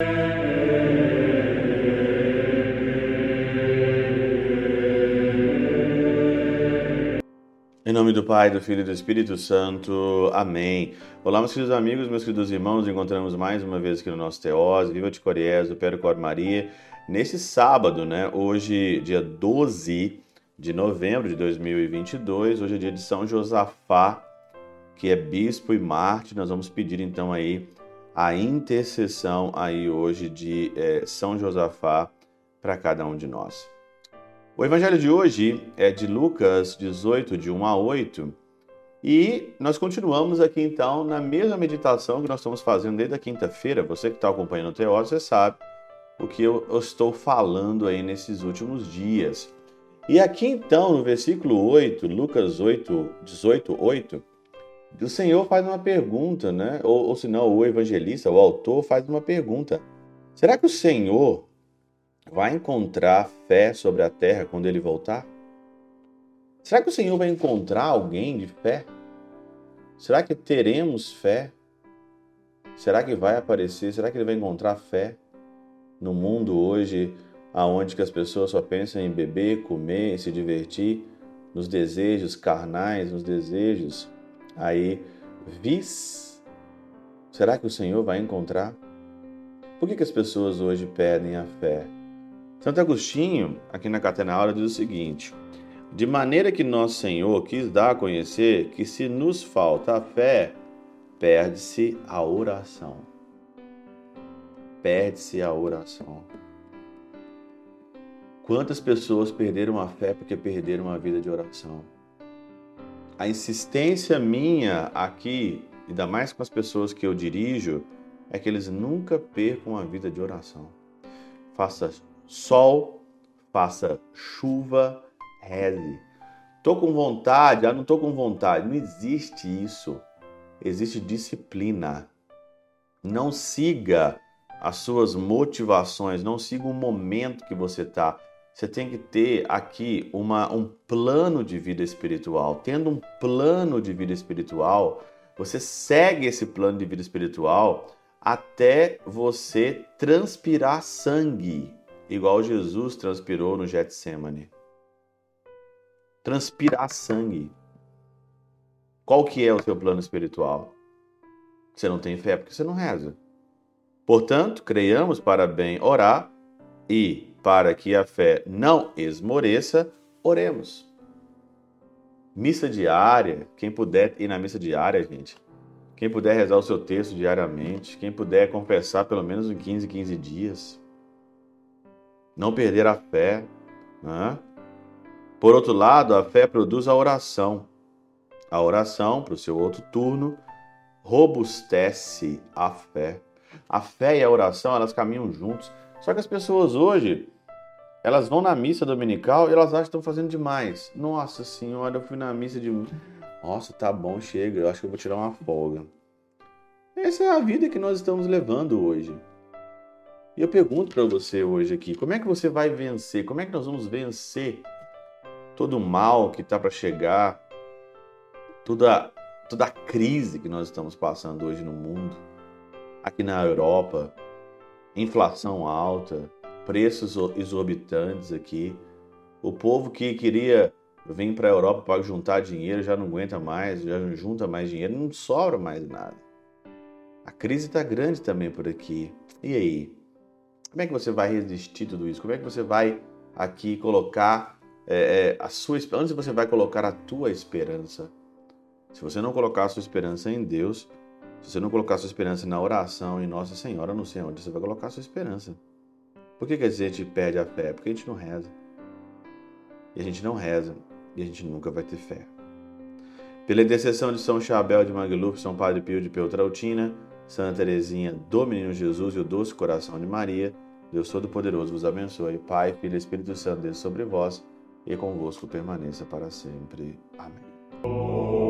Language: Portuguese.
Em nome do Pai, do Filho e do Espírito Santo. Amém. Olá, meus queridos amigos, meus queridos irmãos. Encontramos mais uma vez aqui no nosso Teós. Viva de Coriés, do Cor Maria. Nesse sábado, né? Hoje, dia 12 de novembro de 2022. Hoje é dia de São Josafá, que é bispo e mártir. Nós vamos pedir então aí a intercessão aí hoje de é, São Josafá para cada um de nós. O evangelho de hoje é de Lucas 18, de 1 a 8, e nós continuamos aqui então na mesma meditação que nós estamos fazendo desde a quinta-feira. Você que está acompanhando o Teóso, você sabe o que eu, eu estou falando aí nesses últimos dias. E aqui então, no versículo 8, Lucas 8, 18, 8, o Senhor faz uma pergunta, né? Ou, ou se não, o evangelista, o autor, faz uma pergunta. Será que o Senhor vai encontrar fé sobre a terra quando ele voltar? Será que o Senhor vai encontrar alguém de fé? Será que teremos fé? Será que vai aparecer? Será que ele vai encontrar fé no mundo hoje, aonde que as pessoas só pensam em beber, comer, se divertir, nos desejos carnais, nos desejos aí vis? Será que o Senhor vai encontrar? Por que, que as pessoas hoje pedem a fé? Santo Agostinho, aqui na Catena Aula, diz o seguinte: De maneira que nosso Senhor quis dar a conhecer que se nos falta a fé, perde-se a oração. Perde-se a oração. Quantas pessoas perderam a fé porque perderam a vida de oração? A insistência minha aqui, ainda mais com as pessoas que eu dirijo, é que eles nunca percam a vida de oração. Faça sol, faça chuva, reze. Tô com vontade, ah, não tô com vontade. Não existe isso. Existe disciplina. Não siga as suas motivações, não siga o momento que você está. Você tem que ter aqui uma, um plano de vida espiritual. Tendo um plano de vida espiritual, você segue esse plano de vida espiritual até você transpirar sangue igual Jesus transpirou no Getsemane. Transpirar sangue. Qual que é o seu plano espiritual? Você não tem fé porque você não reza. Portanto, creiamos para bem orar e para que a fé não esmoreça, oremos. Missa diária, quem puder ir na missa diária, gente. Quem puder rezar o seu texto diariamente, quem puder confessar pelo menos em 15, 15 dias não perder a fé. Né? Por outro lado, a fé produz a oração. A oração, para o seu outro turno, robustece a fé. A fé e a oração, elas caminham juntos. Só que as pessoas hoje, elas vão na missa dominical e elas acham que estão fazendo demais. Nossa senhora, eu fui na missa de. Nossa, tá bom, chega, eu acho que eu vou tirar uma folga. Essa é a vida que nós estamos levando hoje. E eu pergunto para você hoje aqui, como é que você vai vencer? Como é que nós vamos vencer todo o mal que está para chegar, toda, toda a crise que nós estamos passando hoje no mundo, aqui na Europa, inflação alta, preços exorbitantes aqui, o povo que queria vir para a Europa para juntar dinheiro já não aguenta mais, já não junta mais dinheiro, não sobra mais nada. A crise está grande também por aqui. E aí? Como é que você vai resistir tudo isso? Como é que você vai aqui colocar é, é a sua onde você vai colocar a tua esperança? Se você não colocar a sua esperança em Deus, se você não colocar a sua esperança na oração em Nossa Senhora, não sei onde você vai colocar a sua esperança. Por que, que a gente perde a fé? Porque a gente não reza. E a gente não reza e a gente nunca vai ter fé. Pela intercessão de São Chabel de Magluf, São Padre Pio de Peltrautina, Santa Teresinha do Menino Jesus e o Doce Coração de Maria, Deus Todo-Poderoso vos abençoe. Pai, Filho e Espírito Santo, Deus sobre vós e convosco permaneça para sempre. Amém.